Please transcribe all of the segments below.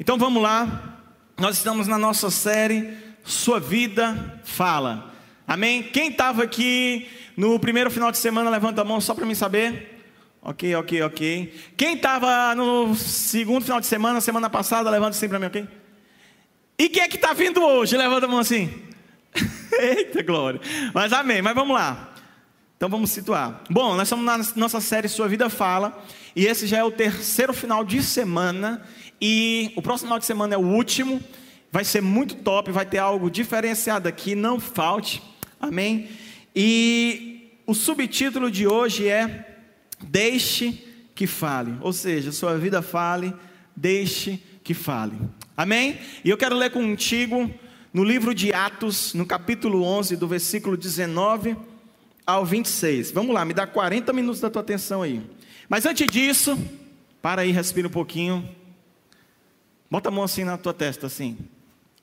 Então vamos lá. Nós estamos na nossa série Sua Vida Fala. Amém? Quem estava aqui no primeiro final de semana, levanta a mão só para mim saber. Ok, ok, ok. Quem estava no segundo final de semana, semana passada, levanta assim para mim, ok? E quem é que está vindo hoje? Levanta a mão assim. Eita glória. Mas amém, mas vamos lá. Então vamos situar. Bom, nós estamos na nossa série Sua Vida Fala. E esse já é o terceiro final de semana. E o próximo final de semana é o último. Vai ser muito top, vai ter algo diferenciado aqui, não falte. Amém? E o subtítulo de hoje é Deixe que fale. Ou seja, sua vida fale, deixe que fale. Amém? E eu quero ler contigo no livro de Atos, no capítulo 11, do versículo 19 ao 26. Vamos lá, me dá 40 minutos da tua atenção aí. Mas antes disso, para aí, respira um pouquinho. Bota a mão assim na tua testa, assim.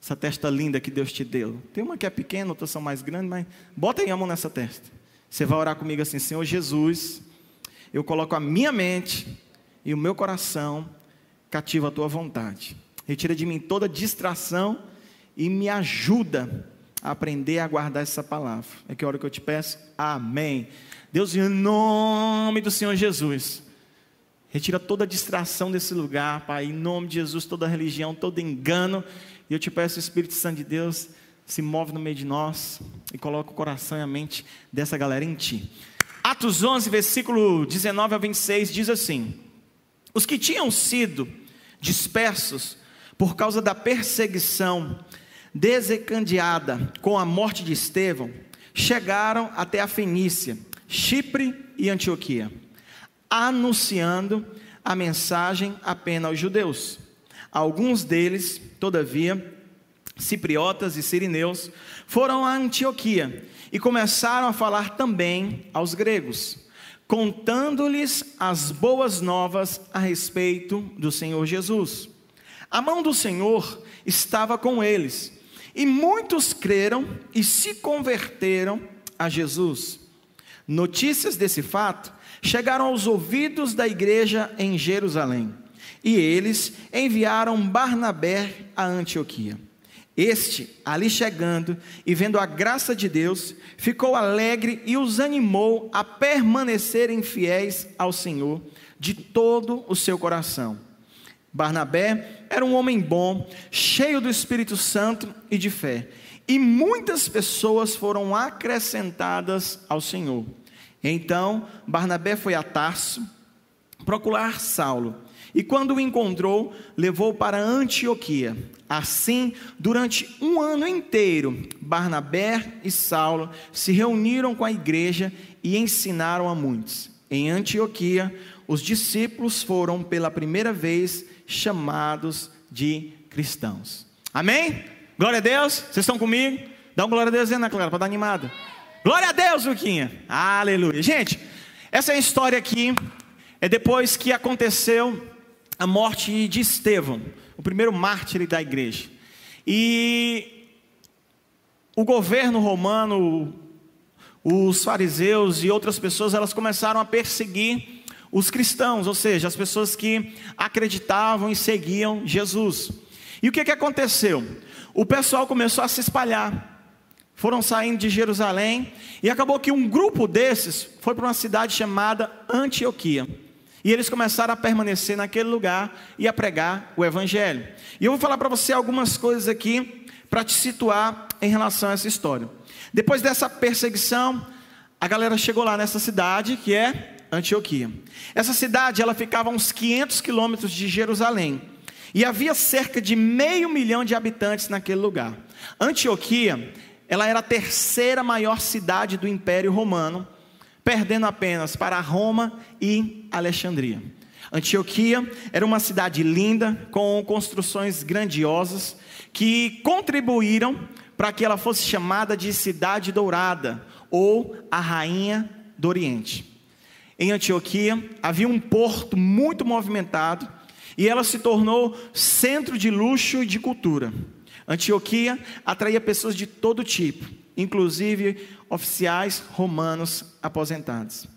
Essa testa linda que Deus te deu. Tem uma que é pequena, outras são mais grandes, mas bota aí a mão nessa testa. Você vai orar comigo assim, Senhor Jesus, eu coloco a minha mente e o meu coração cativo a tua vontade. Retira de mim toda distração e me ajuda a aprender a guardar essa palavra. É que hora que eu te peço? Amém. Deus, em nome do Senhor Jesus, retira toda distração desse lugar, Pai, em nome de Jesus, toda religião, todo engano. E eu te peço, Espírito Santo de Deus, se move no meio de nós e coloca o coração e a mente dessa galera em ti. Atos 11, versículo 19 a 26 diz assim: Os que tinham sido dispersos por causa da perseguição desencadeada com a morte de Estevão, chegaram até a Fenícia, Chipre e Antioquia, anunciando a mensagem apenas aos judeus. Alguns deles, todavia, cipriotas e sirineus, foram a Antioquia e começaram a falar também aos gregos, contando-lhes as boas novas a respeito do Senhor Jesus. A mão do Senhor estava com eles, e muitos creram e se converteram a Jesus. Notícias desse fato chegaram aos ouvidos da igreja em Jerusalém, e eles enviaram Barnabé a Antioquia. Este, ali chegando e vendo a graça de Deus, ficou alegre e os animou a permanecerem fiéis ao Senhor de todo o seu coração. Barnabé era um homem bom, cheio do Espírito Santo e de fé, e muitas pessoas foram acrescentadas ao Senhor. Então, Barnabé foi a Tarso procurar Saulo e quando o encontrou, levou para Antioquia. Assim, durante um ano inteiro, Barnabé e Saulo se reuniram com a igreja e ensinaram a muitos. Em Antioquia, os discípulos foram pela primeira vez chamados de cristãos. Amém? Glória a Deus. Vocês estão comigo? Dá uma glória a Deus, Ana Clara, para dar animada. Glória a Deus, Luquinha. Aleluia. Gente, essa é história aqui. É depois que aconteceu a morte de Estevão, o primeiro mártir da igreja. E o governo romano, os fariseus e outras pessoas, elas começaram a perseguir os cristãos, ou seja, as pessoas que acreditavam e seguiam Jesus. E o que, que aconteceu? O pessoal começou a se espalhar. Foram saindo de Jerusalém e acabou que um grupo desses foi para uma cidade chamada Antioquia. E eles começaram a permanecer naquele lugar e a pregar o Evangelho. E eu vou falar para você algumas coisas aqui para te situar em relação a essa história. Depois dessa perseguição, a galera chegou lá nessa cidade que é Antioquia. Essa cidade ela ficava a uns 500 quilômetros de Jerusalém. E havia cerca de meio milhão de habitantes naquele lugar. Antioquia, ela era a terceira maior cidade do Império Romano perdendo apenas para Roma e Alexandria. Antioquia era uma cidade linda, com construções grandiosas, que contribuíram para que ela fosse chamada de Cidade Dourada, ou a Rainha do Oriente. Em Antioquia havia um porto muito movimentado, e ela se tornou centro de luxo e de cultura. Antioquia atraía pessoas de todo tipo, inclusive oficiais romanos aposentados.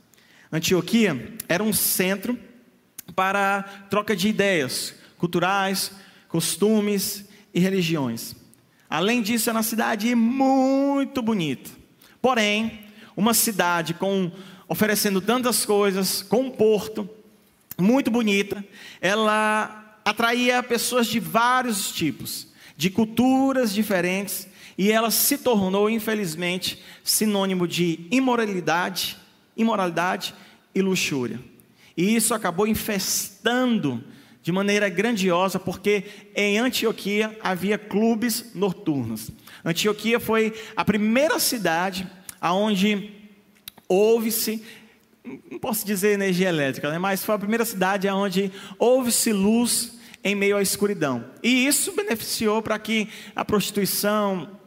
Antioquia era um centro para troca de ideias culturais, costumes e religiões. Além disso, é uma cidade muito bonita. Porém, uma cidade com oferecendo tantas coisas, com um porto muito bonita, ela atraía pessoas de vários tipos, de culturas diferentes, e ela se tornou, infelizmente, sinônimo de imoralidade, imoralidade e luxúria. E isso acabou infestando de maneira grandiosa, porque em Antioquia havia clubes noturnos. Antioquia foi a primeira cidade aonde houve-se, não posso dizer energia elétrica, né, mas foi a primeira cidade aonde houve-se luz em meio à escuridão. E isso beneficiou para que a prostituição,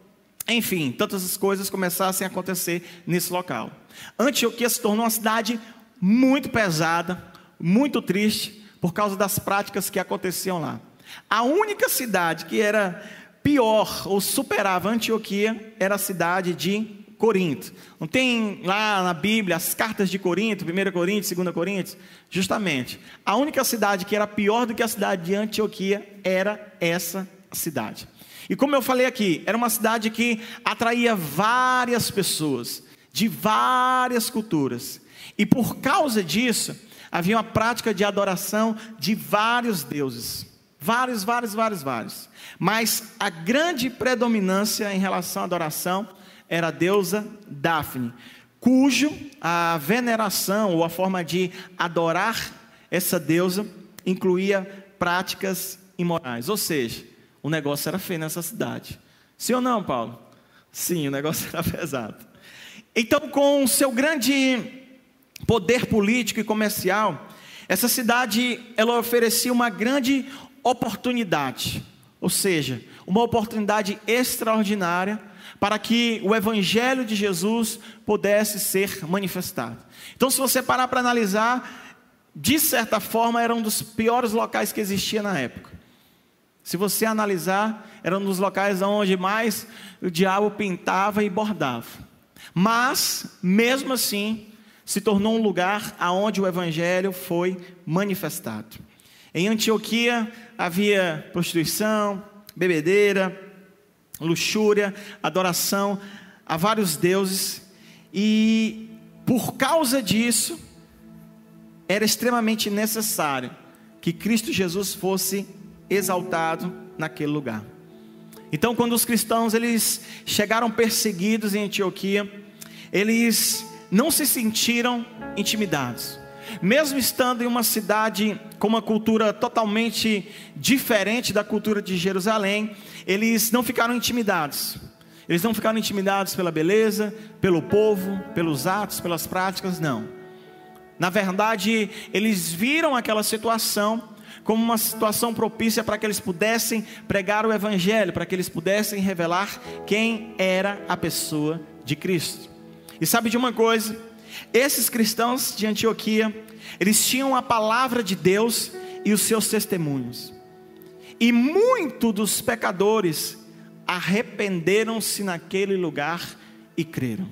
enfim, tantas as coisas começassem a acontecer nesse local. Antioquia se tornou uma cidade muito pesada, muito triste, por causa das práticas que aconteciam lá. A única cidade que era pior ou superava Antioquia era a cidade de Corinto. Não tem lá na Bíblia as cartas de Corinto, 1 Corinto, 2 Coríntios? Justamente. A única cidade que era pior do que a cidade de Antioquia era essa cidade. E como eu falei aqui, era uma cidade que atraía várias pessoas, de várias culturas. E por causa disso, havia uma prática de adoração de vários deuses. Vários, vários, vários, vários. Mas a grande predominância em relação à adoração era a deusa Daphne, cujo a veneração ou a forma de adorar essa deusa incluía práticas imorais. Ou seja, o negócio era feio nessa cidade. Sim ou não, Paulo? Sim, o negócio era pesado. Então, com o seu grande poder político e comercial, essa cidade ela oferecia uma grande oportunidade, ou seja, uma oportunidade extraordinária para que o evangelho de Jesus pudesse ser manifestado. Então, se você parar para analisar, de certa forma era um dos piores locais que existia na época. Se você analisar, era um dos locais onde mais o diabo pintava e bordava. Mas, mesmo assim, se tornou um lugar aonde o evangelho foi manifestado. Em Antioquia havia prostituição, bebedeira, luxúria, adoração a vários deuses, e por causa disso, era extremamente necessário que Cristo Jesus fosse exaltado naquele lugar. Então, quando os cristãos eles chegaram perseguidos em Antioquia, eles não se sentiram intimidados. Mesmo estando em uma cidade com uma cultura totalmente diferente da cultura de Jerusalém, eles não ficaram intimidados. Eles não ficaram intimidados pela beleza, pelo povo, pelos atos, pelas práticas, não. Na verdade, eles viram aquela situação como uma situação propícia para que eles pudessem pregar o Evangelho, para que eles pudessem revelar quem era a pessoa de Cristo. E sabe de uma coisa? Esses cristãos de Antioquia, eles tinham a palavra de Deus e os seus testemunhos. E muitos dos pecadores arrependeram-se naquele lugar e creram.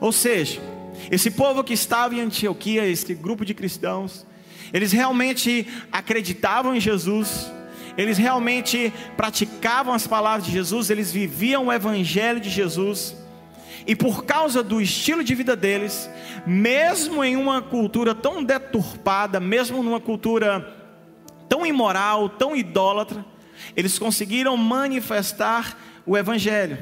Ou seja, esse povo que estava em Antioquia, esse grupo de cristãos, eles realmente acreditavam em Jesus, eles realmente praticavam as palavras de Jesus, eles viviam o evangelho de Jesus e por causa do estilo de vida deles, mesmo em uma cultura tão deturpada, mesmo numa cultura tão imoral, tão idólatra, eles conseguiram manifestar o Evangelho.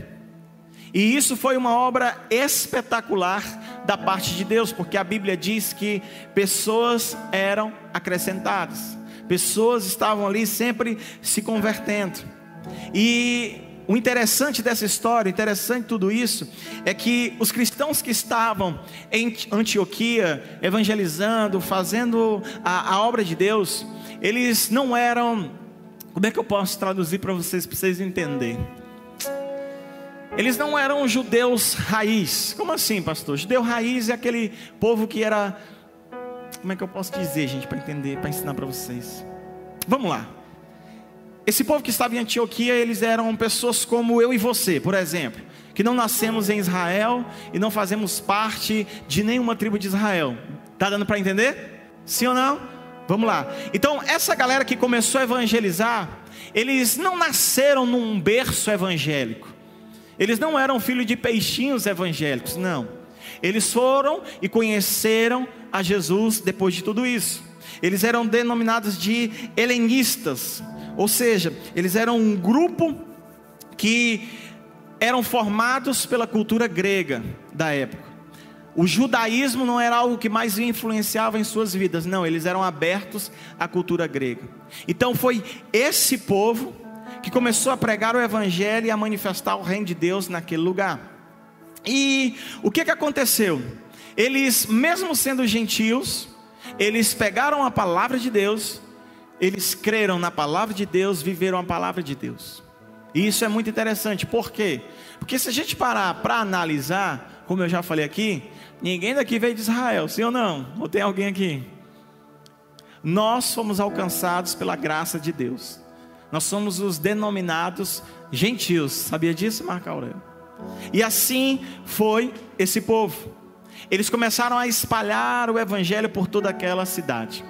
E isso foi uma obra espetacular da parte de Deus, porque a Bíblia diz que pessoas eram acrescentadas, pessoas estavam ali sempre se convertendo. E o interessante dessa história, interessante tudo isso, é que os cristãos que estavam em Antioquia, evangelizando, fazendo a, a obra de Deus, eles não eram, como é que eu posso traduzir para vocês, para vocês entenderem? Eles não eram judeus raiz. Como assim, pastor? Judeu raiz é aquele povo que era. Como é que eu posso dizer, gente, para entender, para ensinar para vocês? Vamos lá. Esse povo que estava em Antioquia, eles eram pessoas como eu e você, por exemplo, que não nascemos em Israel e não fazemos parte de nenhuma tribo de Israel. Tá dando para entender? Sim ou não? Vamos lá. Então, essa galera que começou a evangelizar, eles não nasceram num berço evangélico. Eles não eram filhos de peixinhos evangélicos, não. Eles foram e conheceram a Jesus depois de tudo isso. Eles eram denominados de helenistas, ou seja, eles eram um grupo que eram formados pela cultura grega da época. O judaísmo não era algo que mais influenciava em suas vidas, não, eles eram abertos à cultura grega. Então foi esse povo que começou a pregar o evangelho e a manifestar o reino de Deus naquele lugar. E o que, que aconteceu? Eles, mesmo sendo gentios, eles pegaram a palavra de Deus, eles creram na palavra de Deus, viveram a palavra de Deus. E isso é muito interessante, por quê? Porque se a gente parar para analisar, como eu já falei aqui, Ninguém daqui veio de Israel, sim ou não? Ou tem alguém aqui? Nós fomos alcançados pela graça de Deus. Nós somos os denominados gentios. Sabia disso, Marco Aurélio? E assim foi esse povo. Eles começaram a espalhar o evangelho por toda aquela cidade.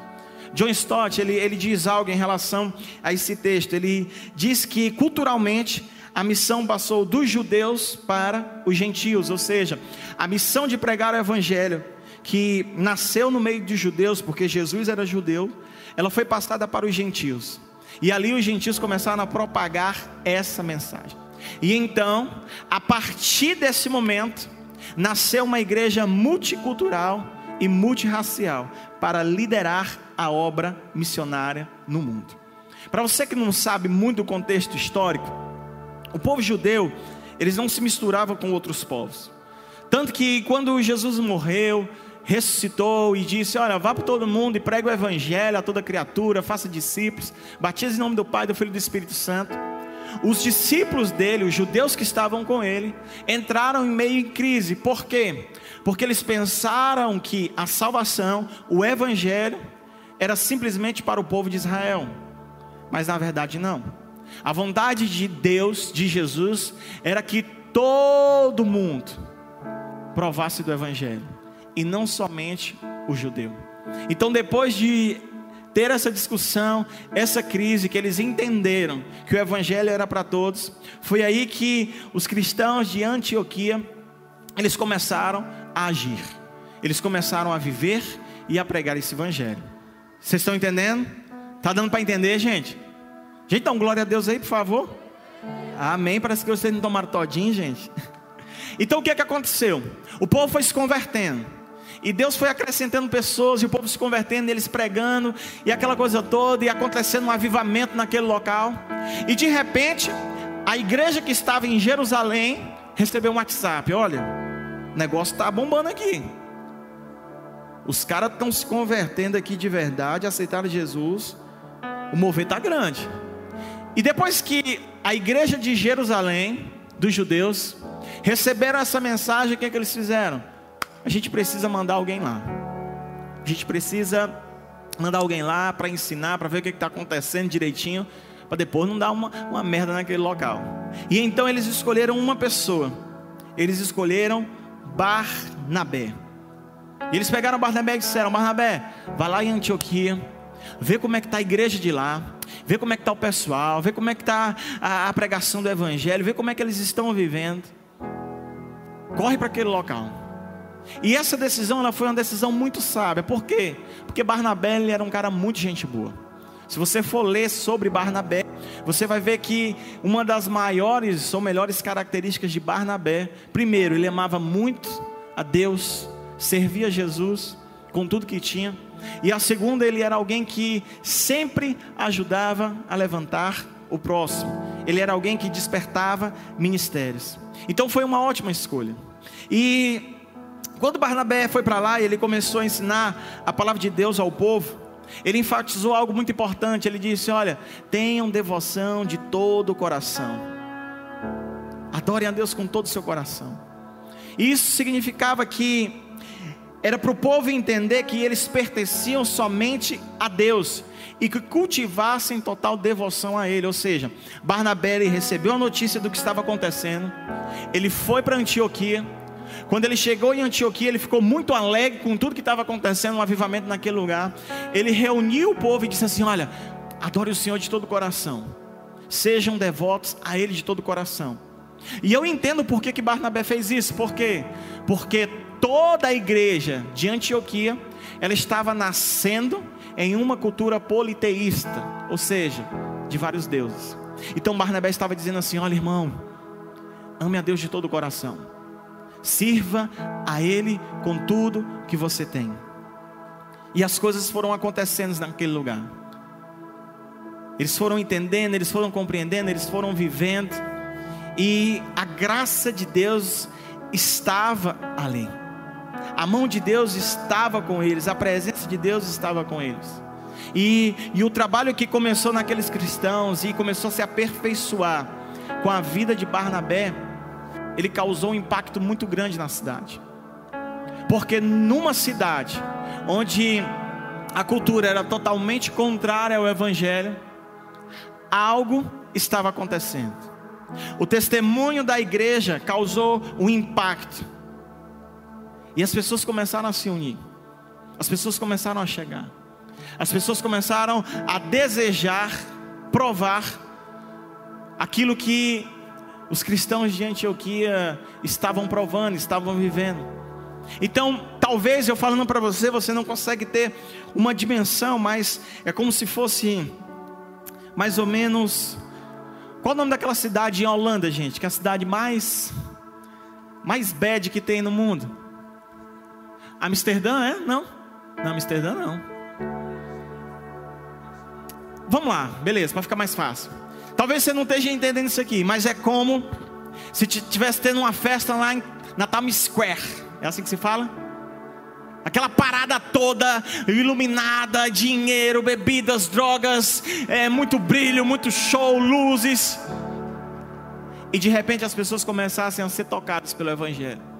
John Stott, ele, ele diz algo em relação a esse texto. Ele diz que culturalmente a missão passou dos judeus para os gentios, ou seja, a missão de pregar o evangelho, que nasceu no meio de judeus, porque Jesus era judeu, ela foi passada para os gentios. E ali os gentios começaram a propagar essa mensagem. E então, a partir desse momento, nasceu uma igreja multicultural e multirracial para liderar a obra missionária no mundo. Para você que não sabe muito do contexto histórico, o povo judeu, eles não se misturavam com outros povos. Tanto que quando Jesus morreu, ressuscitou e disse: Olha, vá para todo mundo e pregue o evangelho a toda criatura, faça discípulos, batize em nome do Pai, do Filho e do Espírito Santo. Os discípulos dele, os judeus que estavam com ele, entraram em meio em crise. Por quê? Porque eles pensaram que a salvação, o evangelho, era simplesmente para o povo de Israel. Mas na verdade não. A vontade de Deus, de Jesus, era que todo mundo provasse do Evangelho, e não somente o judeu. Então, depois de ter essa discussão, essa crise, que eles entenderam que o Evangelho era para todos, foi aí que os cristãos de Antioquia, eles começaram a agir, eles começaram a viver e a pregar esse Evangelho. Vocês estão entendendo? Está dando para entender, gente? Gente, dá um glória a Deus aí, por favor. Amém. Parece que vocês não tomaram todinho, gente. Então o que é que aconteceu? O povo foi se convertendo. E Deus foi acrescentando pessoas, e o povo se convertendo, eles pregando, e aquela coisa toda, e acontecendo um avivamento naquele local. E de repente, a igreja que estava em Jerusalém recebeu um WhatsApp: olha, o negócio está bombando aqui. Os caras estão se convertendo aqui de verdade, aceitaram Jesus. O mover está grande. E depois que a igreja de Jerusalém, dos judeus, receberam essa mensagem, o que, é que eles fizeram? A gente precisa mandar alguém lá. A gente precisa mandar alguém lá para ensinar, para ver o que está acontecendo direitinho, para depois não dar uma, uma merda naquele local. E então eles escolheram uma pessoa. Eles escolheram Barnabé. E eles pegaram Barnabé e disseram: Barnabé, vai lá em Antioquia, vê como é que está a igreja de lá vê como é que está o pessoal, vê como é que está a, a pregação do Evangelho, vê como é que eles estão vivendo. Corre para aquele local. E essa decisão ela foi uma decisão muito sábia. Por quê? Porque Barnabé ele era um cara muito gente boa. Se você for ler sobre Barnabé, você vai ver que uma das maiores ou melhores características de Barnabé, primeiro, ele amava muito a Deus, servia Jesus com tudo que tinha. E a segunda, ele era alguém que sempre ajudava a levantar o próximo. Ele era alguém que despertava ministérios. Então foi uma ótima escolha. E quando Barnabé foi para lá e ele começou a ensinar a palavra de Deus ao povo, ele enfatizou algo muito importante. Ele disse: Olha, tenham devoção de todo o coração. Adorem a Deus com todo o seu coração. Isso significava que era para o povo entender que eles pertenciam somente a Deus e que cultivassem total devoção a Ele. Ou seja, Barnabé recebeu a notícia do que estava acontecendo, ele foi para Antioquia. Quando ele chegou em Antioquia, ele ficou muito alegre com tudo que estava acontecendo, um avivamento naquele lugar. Ele reuniu o povo e disse assim: Olha, adore o Senhor de todo o coração. sejam devotos a Ele de todo o coração. E eu entendo por que, que Barnabé fez isso, por quê? Porque toda a igreja de Antioquia, ela estava nascendo em uma cultura politeísta, ou seja, de vários deuses. Então Barnabé estava dizendo assim: olha, irmão, ame a Deus de todo o coração, sirva a Ele com tudo que você tem. E as coisas foram acontecendo naquele lugar. Eles foram entendendo, eles foram compreendendo, eles foram vivendo. E a graça de Deus estava ali. A mão de Deus estava com eles, a presença de Deus estava com eles. E, e o trabalho que começou naqueles cristãos e começou a se aperfeiçoar com a vida de Barnabé, ele causou um impacto muito grande na cidade. Porque numa cidade onde a cultura era totalmente contrária ao evangelho, algo estava acontecendo. O testemunho da igreja causou um impacto. E as pessoas começaram a se unir. As pessoas começaram a chegar. As pessoas começaram a desejar provar aquilo que os cristãos de Antioquia estavam provando, estavam vivendo. Então, talvez eu falando para você, você não consegue ter uma dimensão, mas é como se fosse mais ou menos. Qual o nome daquela cidade em Holanda, gente? Que é a cidade mais mais bad que tem no mundo? Amsterdã, é? Não? Não, Amsterdã não. Vamos lá, beleza, para ficar mais fácil. Talvez você não esteja entendendo isso aqui, mas é como se tivesse tendo uma festa lá na Times Square. É assim que se fala? Aquela parada toda iluminada, dinheiro, bebidas, drogas, é, muito brilho, muito show, luzes. E de repente as pessoas começassem a ser tocadas pelo Evangelho.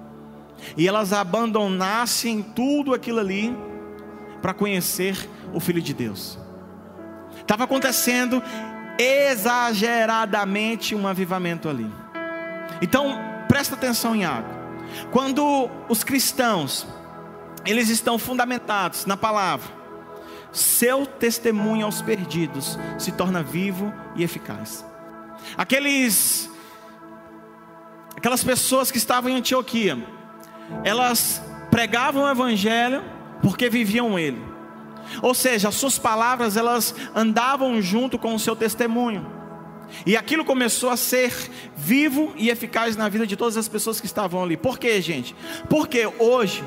E elas abandonassem tudo aquilo ali para conhecer o Filho de Deus. Estava acontecendo exageradamente um avivamento ali. Então, presta atenção em algo. Quando os cristãos eles estão fundamentados na palavra. Seu testemunho aos perdidos se torna vivo e eficaz. Aqueles aquelas pessoas que estavam em Antioquia, elas pregavam o evangelho porque viviam ele. Ou seja, as suas palavras elas andavam junto com o seu testemunho. E aquilo começou a ser vivo e eficaz na vida de todas as pessoas que estavam ali. Por quê, gente? Porque hoje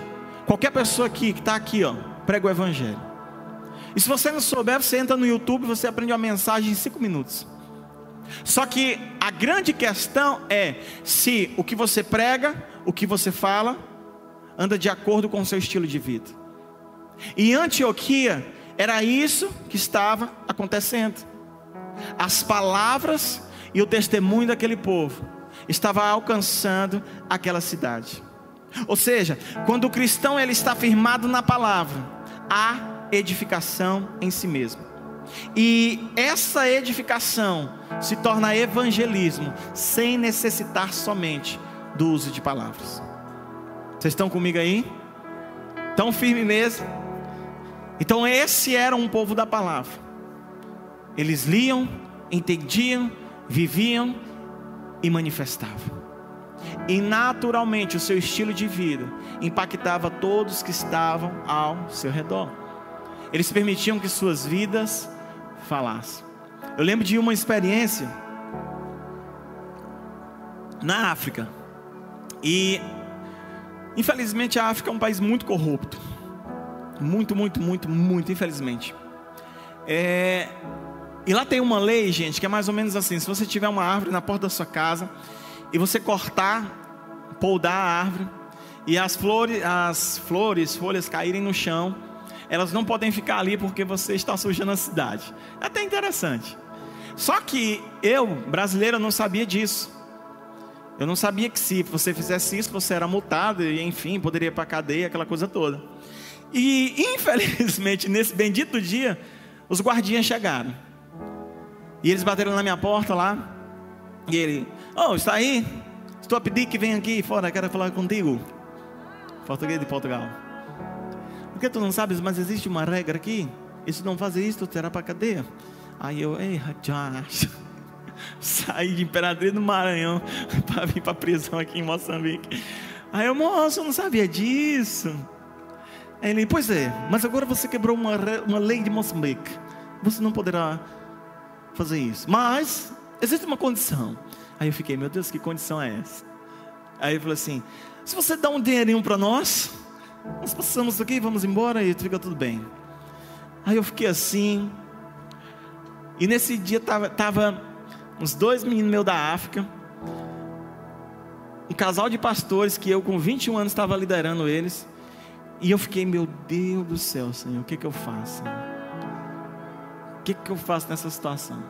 Qualquer pessoa aqui que está aqui, ó, prega o Evangelho. E se você não souber, você entra no YouTube e você aprende uma mensagem em cinco minutos. Só que a grande questão é se o que você prega, o que você fala, anda de acordo com o seu estilo de vida. E Antioquia era isso que estava acontecendo. As palavras e o testemunho daquele povo estava alcançando aquela cidade. Ou seja, quando o cristão ele está firmado na palavra, há edificação em si mesmo. E essa edificação se torna evangelismo sem necessitar somente do uso de palavras. Vocês estão comigo aí? Tão firme mesmo? Então esse era um povo da palavra. Eles liam, entendiam, viviam e manifestavam. E naturalmente o seu estilo de vida impactava todos que estavam ao seu redor. Eles permitiam que suas vidas falassem. Eu lembro de uma experiência na África. E infelizmente a África é um país muito corrupto. Muito, muito, muito, muito, infelizmente. É, e lá tem uma lei, gente, que é mais ou menos assim: se você tiver uma árvore na porta da sua casa e você cortar, poldar a árvore, e as flores, as flores, folhas caírem no chão, elas não podem ficar ali porque você está sujando a cidade. É até interessante. Só que eu, brasileiro, não sabia disso. Eu não sabia que se você fizesse isso, você era multado e, enfim, poderia ir para a cadeia, aquela coisa toda. E, infelizmente, nesse bendito dia, os guardinhas chegaram. E eles bateram na minha porta lá. E ele, Oh, está aí? Estou a pedir que venha aqui fora, quero falar contigo. Português de Portugal. Porque tu não sabes, mas existe uma regra aqui. E se não fazer isso, terá para cadeia. Aí eu, ei, rapaz. saí de Imperatriz do Maranhão para vir para a prisão aqui em Moçambique. Aí eu, moço, eu não sabia disso. Ele, pois é, mas agora você quebrou uma, uma lei de Moçambique. Você não poderá fazer isso. Mas existe uma condição. Aí eu fiquei, meu Deus, que condição é essa? Aí ele falou assim: se você dá um dinheirinho para nós, nós passamos aqui, vamos embora e fica tudo bem. Aí eu fiquei assim. E nesse dia tava, tava uns dois meninos meus da África, um casal de pastores que eu com 21 anos estava liderando eles. E eu fiquei, meu Deus do céu, Senhor, o que, que eu faço? O que, que eu faço nessa situação?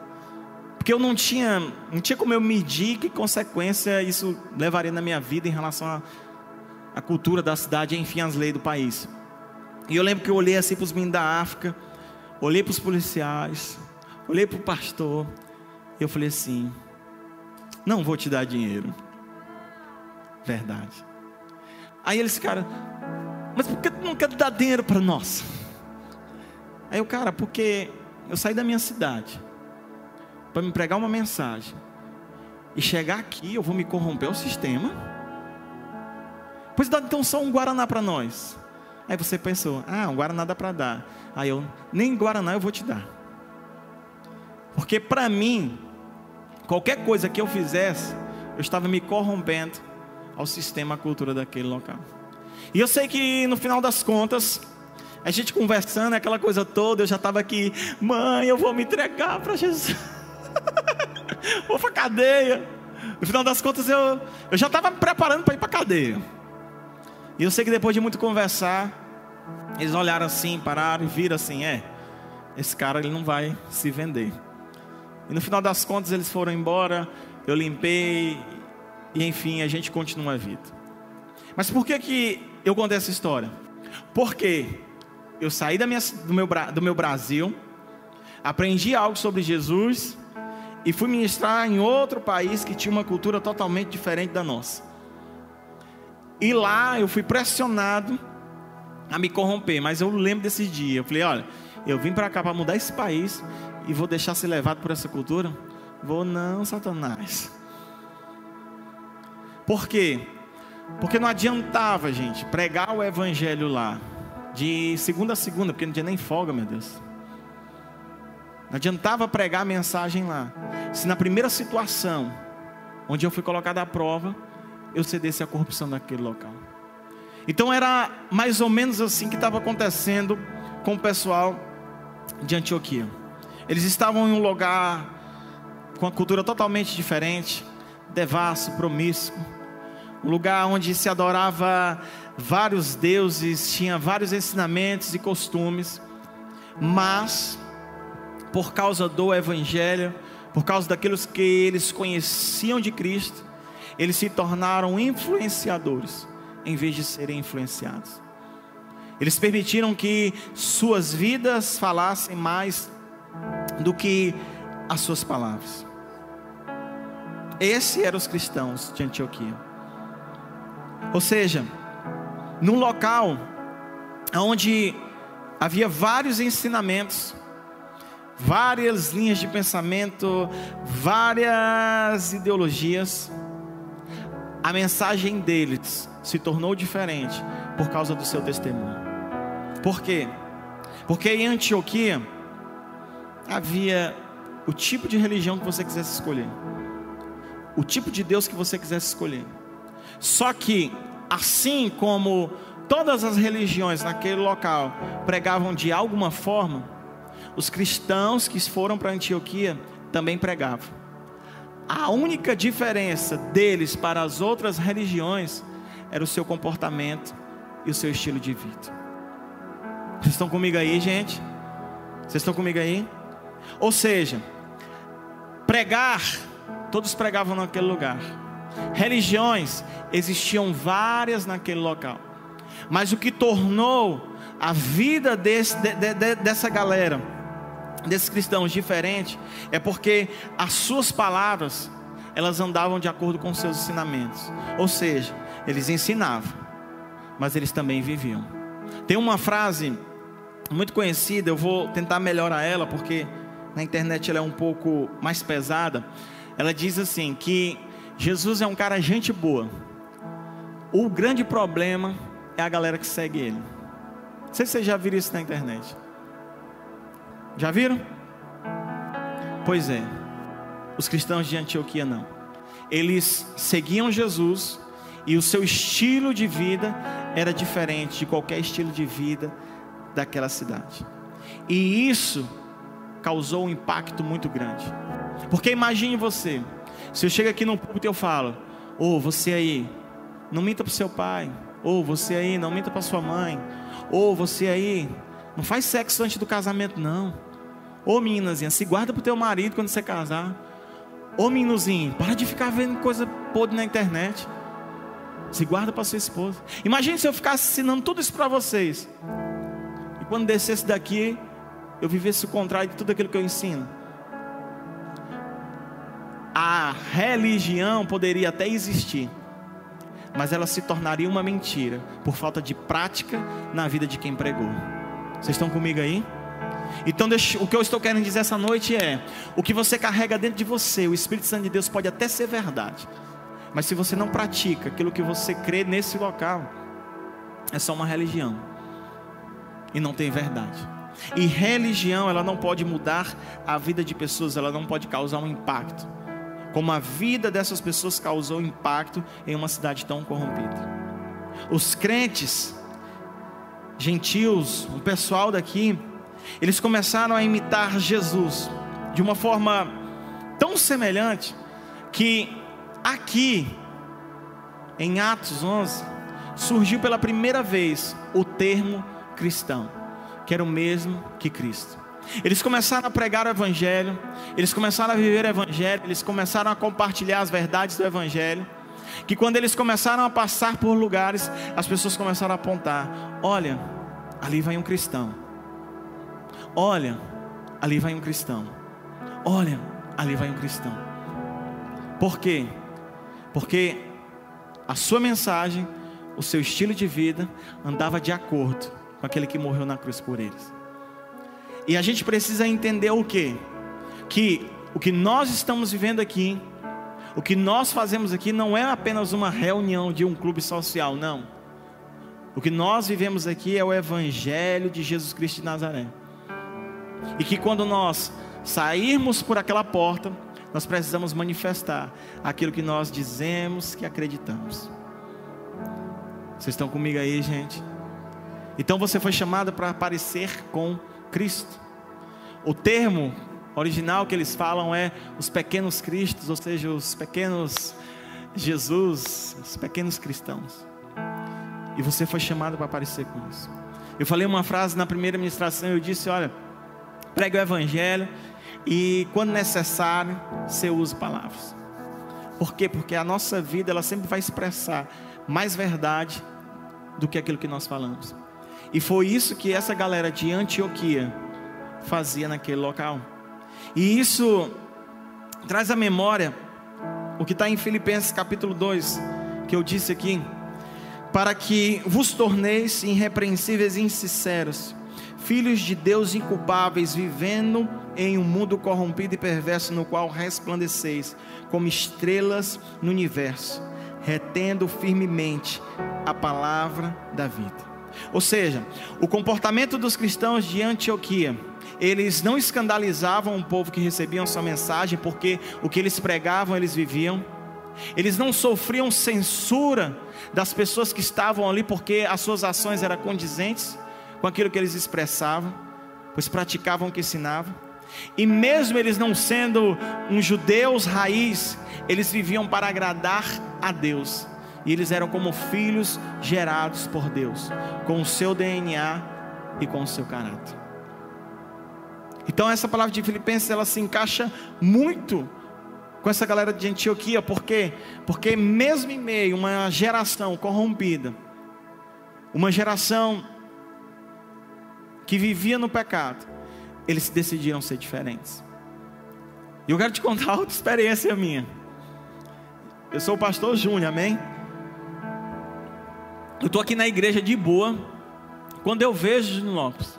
Porque eu não tinha, não tinha como eu medir que consequência isso levaria na minha vida em relação à cultura da cidade, enfim, as leis do país. E eu lembro que eu olhei assim para os meninos da África, olhei para os policiais, olhei para o pastor, eu falei assim: não vou te dar dinheiro. Verdade. Aí eles ficaram, mas por que tu não quer dar dinheiro para nós? Aí o cara, porque eu saí da minha cidade para me pregar uma mensagem e chegar aqui, eu vou me corromper o sistema. Pois dá então só um guaraná para nós. Aí você pensou, ah, um guaraná dá para dar. Aí eu, nem guaraná eu vou te dar. Porque para mim, qualquer coisa que eu fizesse, eu estava me corrompendo ao sistema, à cultura daquele local. E eu sei que no final das contas, a gente conversando, aquela coisa toda, eu já estava aqui, mãe, eu vou me entregar para Jesus. vou para cadeia. No final das contas, eu, eu já estava me preparando para ir para cadeia. E eu sei que depois de muito conversar, eles olharam assim, pararam e viram assim: é, esse cara ele não vai se vender. E no final das contas, eles foram embora. Eu limpei e enfim, a gente continua a vida. Mas por que, que eu contei essa história? Porque eu saí da minha, do, meu, do meu Brasil, aprendi algo sobre Jesus e fui ministrar em outro país que tinha uma cultura totalmente diferente da nossa. E lá eu fui pressionado a me corromper, mas eu lembro desse dia. Eu falei: olha, eu vim para cá para mudar esse país e vou deixar ser levado por essa cultura? Vou não, Satanás. Por quê? Porque não adiantava, gente, pregar o evangelho lá, de segunda a segunda, porque não tinha nem folga, meu Deus. Não adiantava pregar a mensagem lá, se na primeira situação, onde eu fui colocado à prova, eu cedesse à corrupção daquele local. Então era mais ou menos assim que estava acontecendo com o pessoal de Antioquia. Eles estavam em um lugar com uma cultura totalmente diferente, devasso, promíscuo um lugar onde se adorava vários deuses, tinha vários ensinamentos e costumes, mas por causa do evangelho, por causa daqueles que eles conheciam de Cristo, eles se tornaram influenciadores em vez de serem influenciados. Eles permitiram que suas vidas falassem mais do que as suas palavras. Esses eram os cristãos de Antioquia. Ou seja, num local onde havia vários ensinamentos, várias linhas de pensamento, várias ideologias, a mensagem deles se tornou diferente por causa do seu testemunho. Por quê? Porque em Antioquia havia o tipo de religião que você quisesse escolher, o tipo de Deus que você quisesse escolher. Só que, assim como todas as religiões naquele local pregavam de alguma forma, os cristãos que foram para Antioquia também pregavam. A única diferença deles para as outras religiões era o seu comportamento e o seu estilo de vida. Vocês estão comigo aí, gente? Vocês estão comigo aí? Ou seja, pregar, todos pregavam naquele lugar. Religiões existiam várias naquele local. Mas o que tornou a vida desse, de, de, dessa galera, desses cristãos diferente, é porque as suas palavras, elas andavam de acordo com seus ensinamentos. Ou seja, eles ensinavam, mas eles também viviam. Tem uma frase muito conhecida, eu vou tentar melhorar ela, porque na internet ela é um pouco mais pesada. ela diz assim que Jesus é um cara gente boa. O grande problema é a galera que segue ele. Não sei se vocês já viram isso na internet. Já viram? Pois é. Os cristãos de Antioquia não. Eles seguiam Jesus e o seu estilo de vida era diferente de qualquer estilo de vida daquela cidade. E isso causou um impacto muito grande. Porque imagine você, se eu chego aqui no púlpito e eu falo, ô oh, você aí, não minta para o seu pai, ou oh, você aí, não minta para sua mãe, ou oh, você aí, não faz sexo antes do casamento não. Ô meninazinha, se guarda pro teu marido quando você casar. Ô meninozinho, para de ficar vendo coisa podre na internet. Se guarda para sua esposa. Imagine se eu ficasse ensinando tudo isso para vocês. E quando descesse daqui, eu vivesse o contrário de tudo aquilo que eu ensino. A religião poderia até existir, mas ela se tornaria uma mentira por falta de prática na vida de quem pregou. Vocês estão comigo aí? Então, o que eu estou querendo dizer essa noite é: o que você carrega dentro de você, o Espírito Santo de Deus pode até ser verdade, mas se você não pratica aquilo que você crê nesse local, é só uma religião e não tem verdade. E religião, ela não pode mudar a vida de pessoas, ela não pode causar um impacto, como a vida dessas pessoas causou impacto em uma cidade tão corrompida. Os crentes, gentios, o pessoal daqui, eles começaram a imitar Jesus de uma forma tão semelhante que Aqui, em Atos 11, surgiu pela primeira vez o termo cristão, que era o mesmo que Cristo. Eles começaram a pregar o Evangelho, eles começaram a viver o Evangelho, eles começaram a compartilhar as verdades do Evangelho. Que quando eles começaram a passar por lugares, as pessoas começaram a apontar: olha, ali vai um cristão. Olha, ali vai um cristão. Olha, ali vai um cristão. Por quê? porque a sua mensagem, o seu estilo de vida andava de acordo com aquele que morreu na cruz por eles. E a gente precisa entender o que? Que o que nós estamos vivendo aqui, o que nós fazemos aqui não é apenas uma reunião de um clube social, não. O que nós vivemos aqui é o Evangelho de Jesus Cristo de Nazaré. E que quando nós sairmos por aquela porta, nós precisamos manifestar aquilo que nós dizemos que acreditamos. Vocês estão comigo aí, gente? Então você foi chamado para aparecer com Cristo. O termo original que eles falam é os pequenos cristos, ou seja, os pequenos Jesus, os pequenos cristãos. E você foi chamado para aparecer com isso. Eu falei uma frase na primeira ministração, eu disse, olha, pregue o evangelho e quando necessário, você usa palavras. Por quê? Porque a nossa vida ela sempre vai expressar mais verdade do que aquilo que nós falamos. E foi isso que essa galera de Antioquia fazia naquele local. E isso traz à memória o que está em Filipenses capítulo 2, que eu disse aqui, para que vos torneis irrepreensíveis e insinceros, filhos de Deus inculpáveis, vivendo em um mundo corrompido e perverso, no qual resplandeceis como estrelas no universo, retendo firmemente a palavra da vida. Ou seja, o comportamento dos cristãos de Antioquia, eles não escandalizavam o povo que recebiam sua mensagem, porque o que eles pregavam eles viviam. Eles não sofriam censura das pessoas que estavam ali, porque as suas ações eram condizentes com aquilo que eles expressavam, pois praticavam o que ensinavam. E mesmo eles não sendo um judeus raiz, eles viviam para agradar a Deus. E eles eram como filhos gerados por Deus, com o seu DNA e com o seu caráter. Então essa palavra de Filipenses ela se encaixa muito com essa galera de Antioquia, por quê? Porque mesmo em meio a uma geração corrompida, uma geração que vivia no pecado, eles decidiram ser diferentes. E eu quero te contar outra experiência minha. Eu sou o pastor Júnior, amém? Eu estou aqui na igreja de boa. Quando eu vejo Júnior Lopes,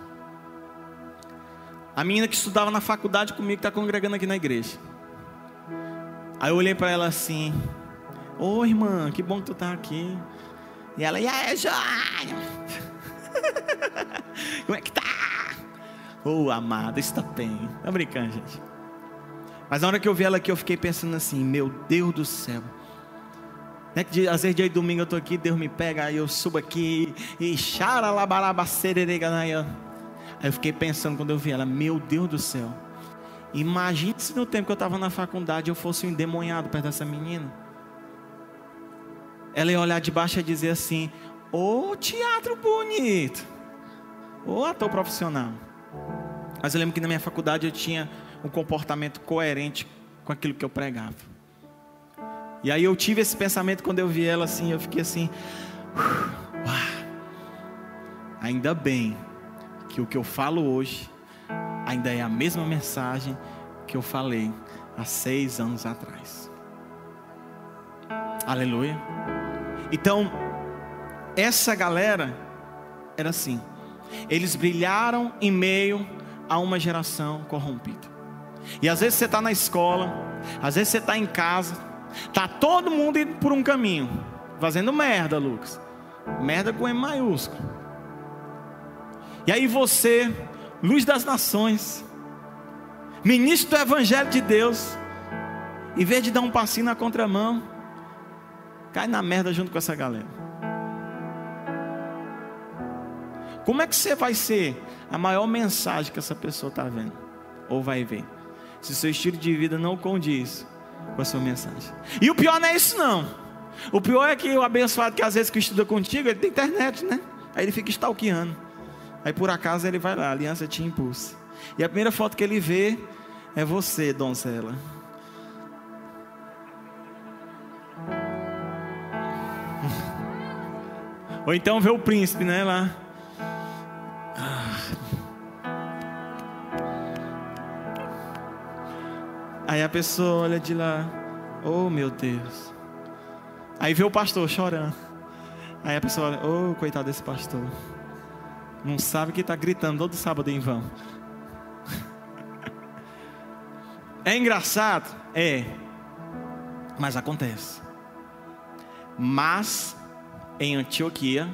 a menina que estudava na faculdade comigo está congregando aqui na igreja. Aí eu olhei para ela assim: Ô irmã, que bom que tu tá aqui. E ela, e aí, João? Como é que tá? Ô oh, amada, está bem. Tá brincando, gente. Mas na hora que eu vi ela aqui, eu fiquei pensando assim: Meu Deus do céu. Né, que às vezes dia de domingo eu tô aqui, Deus me pega, aí eu subo aqui e xaralabarabacerireganaya. Aí eu fiquei pensando quando eu vi ela, meu Deus do céu. Imagine se no tempo que eu estava na faculdade eu fosse um endemoniado perto dessa menina. Ela ia olhar de baixo e dizer assim: Ô oh, teatro bonito, ô oh, ator profissional. Mas eu lembro que na minha faculdade eu tinha um comportamento coerente com aquilo que eu pregava. E aí eu tive esse pensamento quando eu vi ela assim, eu fiquei assim, uau, ainda bem que o que eu falo hoje ainda é a mesma mensagem que eu falei há seis anos atrás. Aleluia. Então, essa galera era assim. Eles brilharam em meio a uma geração corrompida. E às vezes você está na escola, às vezes você está em casa, tá todo mundo indo por um caminho, fazendo merda, Lucas. Merda com M maiúsculo. E aí você, luz das nações, ministro do Evangelho de Deus, em vez de dar um passinho na contramão, cai na merda junto com essa galera. Como é que você vai ser a maior mensagem que essa pessoa está vendo? Ou vai ver? Se seu estilo de vida não condiz com a sua mensagem. E o pior não é isso não. O pior é que o abençoado que às vezes que estuda contigo, ele tem internet, né? Aí ele fica stalkeando. Aí por acaso ele vai lá, a aliança te impulsa. E a primeira foto que ele vê é você, donzela. Ou então vê o príncipe, né, lá. Aí a pessoa olha de lá, oh meu Deus. Aí vê o pastor chorando. Aí a pessoa olha, oh coitado desse pastor. Não sabe que está gritando todo sábado em vão. É engraçado? É. Mas acontece. Mas em Antioquia,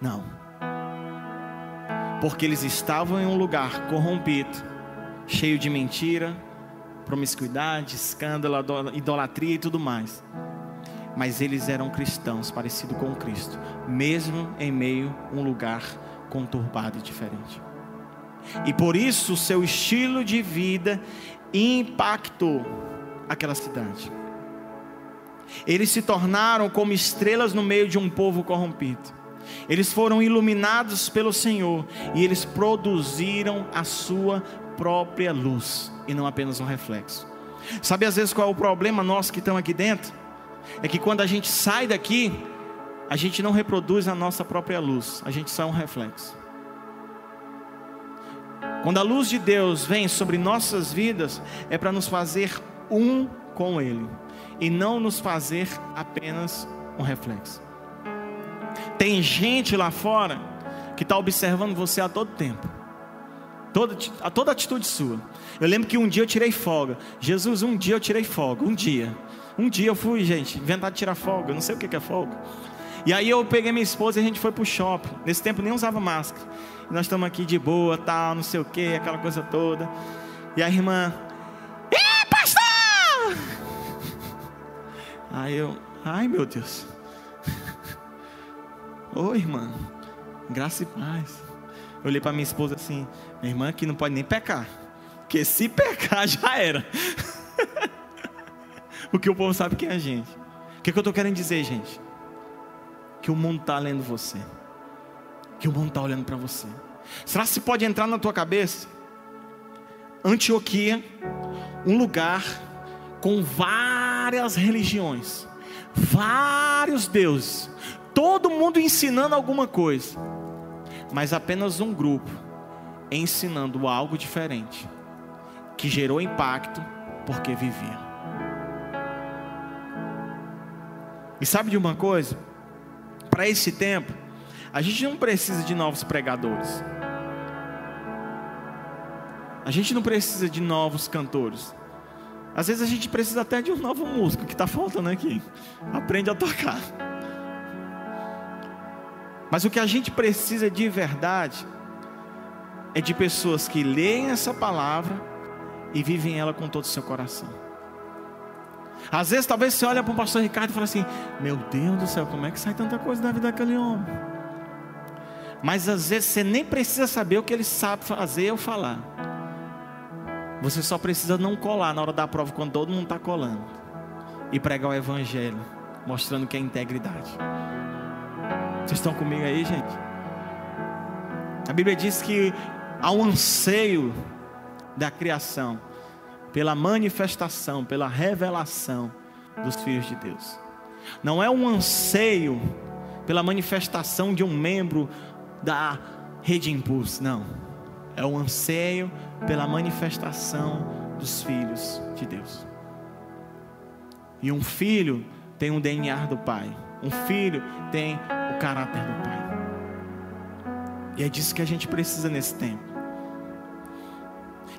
não. Porque eles estavam em um lugar corrompido, cheio de mentira, promiscuidade, escândalo, idolatria e tudo mais. Mas eles eram cristãos, parecidos com Cristo, mesmo em meio a um lugar conturbado e diferente. E por isso seu estilo de vida impactou aquela cidade. Eles se tornaram como estrelas no meio de um povo corrompido. Eles foram iluminados pelo Senhor e eles produziram a sua própria luz e não apenas um reflexo. Sabe às vezes qual é o problema nosso que estão aqui dentro? É que quando a gente sai daqui, a gente não reproduz a nossa própria luz, a gente só é um reflexo. Quando a luz de Deus vem sobre nossas vidas, é para nos fazer um com Ele e não nos fazer apenas um reflexo. Tem gente lá fora que está observando você a todo tempo. Toda, a toda atitude sua. Eu lembro que um dia eu tirei folga. Jesus, um dia eu tirei folga. Um dia. Um dia eu fui, gente, inventar de tirar folga. Eu não sei o que é folga. E aí eu peguei minha esposa e a gente foi pro shopping. Nesse tempo nem usava máscara. E nós estamos aqui de boa, tal, não sei o que, aquela coisa toda. E a irmã, Ih, pastor! Aí eu, ai meu Deus. Oi, irmã, graça e paz. Eu olhei para minha esposa assim: minha irmã aqui não pode nem pecar. Porque se pecar, já era. Porque o povo sabe quem é a gente. O que, que eu estou querendo dizer, gente? Que o mundo está lendo você. Que o mundo está olhando para você. Será que se pode entrar na tua cabeça? Antioquia, um lugar com várias religiões, vários deuses, todo mundo ensinando alguma coisa mas apenas um grupo ensinando algo diferente, que gerou impacto porque vivia. E sabe de uma coisa? Para esse tempo, a gente não precisa de novos pregadores. A gente não precisa de novos cantores. Às vezes a gente precisa até de um novo músico que está faltando aqui. Aprende a tocar. Mas o que a gente precisa de verdade é de pessoas que leem essa palavra e vivem ela com todo o seu coração. Às vezes, talvez você olha para o pastor Ricardo e fala assim: Meu Deus do céu, como é que sai tanta coisa da vida daquele homem? Mas às vezes você nem precisa saber o que ele sabe fazer ou falar. Você só precisa não colar na hora da prova quando todo mundo está colando. E pregar o evangelho, mostrando que é integridade. Vocês estão comigo aí, gente? A Bíblia diz que um anseio da criação pela manifestação, pela revelação dos filhos de Deus. Não é um anseio pela manifestação de um membro da rede impulso, não. É um anseio pela manifestação dos filhos de Deus. E um filho tem um DNA do pai. Um filho tem o caráter do pai. E é disso que a gente precisa nesse tempo.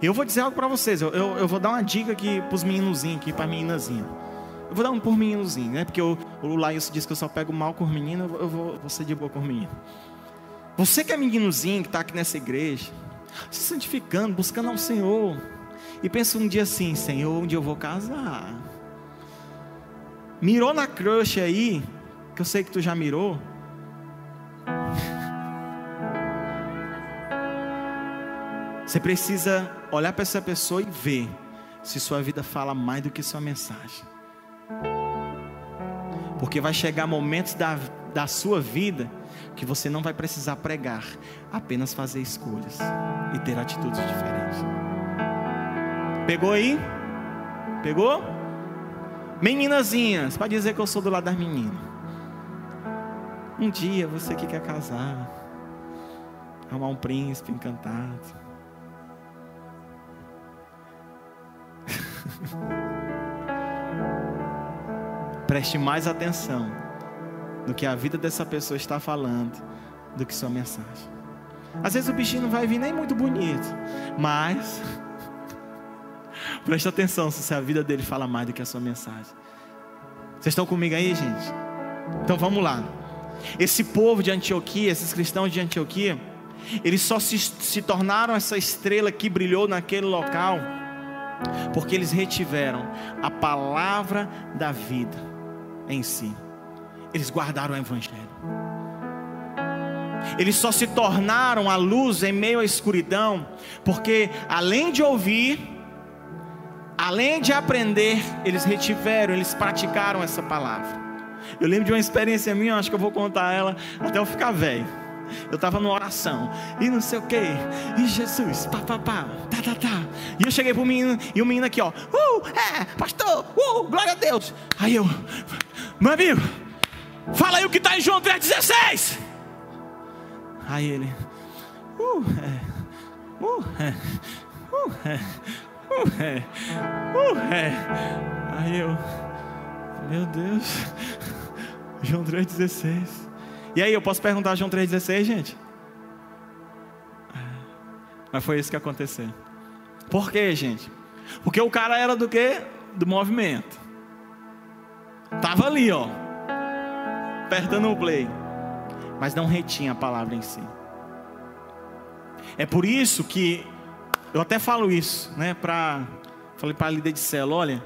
Eu vou dizer algo para vocês. Eu, eu, eu, vou dar uma dica aqui para os meninozinhos, aqui para meninazinha. Eu vou dar um por meninozinho, né? Porque o, o Laís disse que eu só pego mal com os meninos, eu vou, vou ser de boa com os meninos. Você que é meninozinho, que está aqui nessa igreja, se santificando, buscando ao Senhor, e pensa um dia assim: Senhor, um dia eu vou casar. Mirou na crush aí, que eu sei que tu já mirou. Você precisa olhar para essa pessoa e ver se sua vida fala mais do que sua mensagem. Porque vai chegar momentos da, da sua vida que você não vai precisar pregar, apenas fazer escolhas e ter atitudes diferentes. Pegou aí? Pegou? Meninazinhas, pode dizer que eu sou do lado das meninas. Um dia você que quer casar, arrumar um príncipe encantado. Preste mais atenção no que a vida dessa pessoa está falando do que sua mensagem. Às vezes o bichinho não vai vir nem muito bonito, mas preste atenção se a vida dele fala mais do que a sua mensagem. Vocês estão comigo aí, gente? Então vamos lá. Esse povo de Antioquia, esses cristãos de Antioquia, eles só se, se tornaram essa estrela que brilhou naquele local porque eles retiveram a palavra da vida em si. Eles guardaram o evangelho. Eles só se tornaram a luz em meio à escuridão, porque além de ouvir, além de aprender, eles retiveram, eles praticaram essa palavra. Eu lembro de uma experiência minha, acho que eu vou contar ela até eu ficar velho. Eu estava numa oração, e não sei o que, e Jesus, pá, pá, pá, tá, tá, tá. E eu cheguei pro menino, e o menino aqui, ó, uh, é, pastor, uh, glória a Deus. Aí eu, meu amigo, fala aí o que está em João 3,16. Aí ele, uh, é, uh, é, uh, é, uh, é, uh, é. Aí eu, meu Deus, João 3,16. E aí, eu posso perguntar João 3,16, gente? É. Mas foi isso que aconteceu. Por quê, gente? Porque o cara era do quê? Do movimento. Tava ali, ó. Apertando o play. Mas não retinha a palavra em si. É por isso que eu até falo isso, né, para falei para a líder de célula, olha,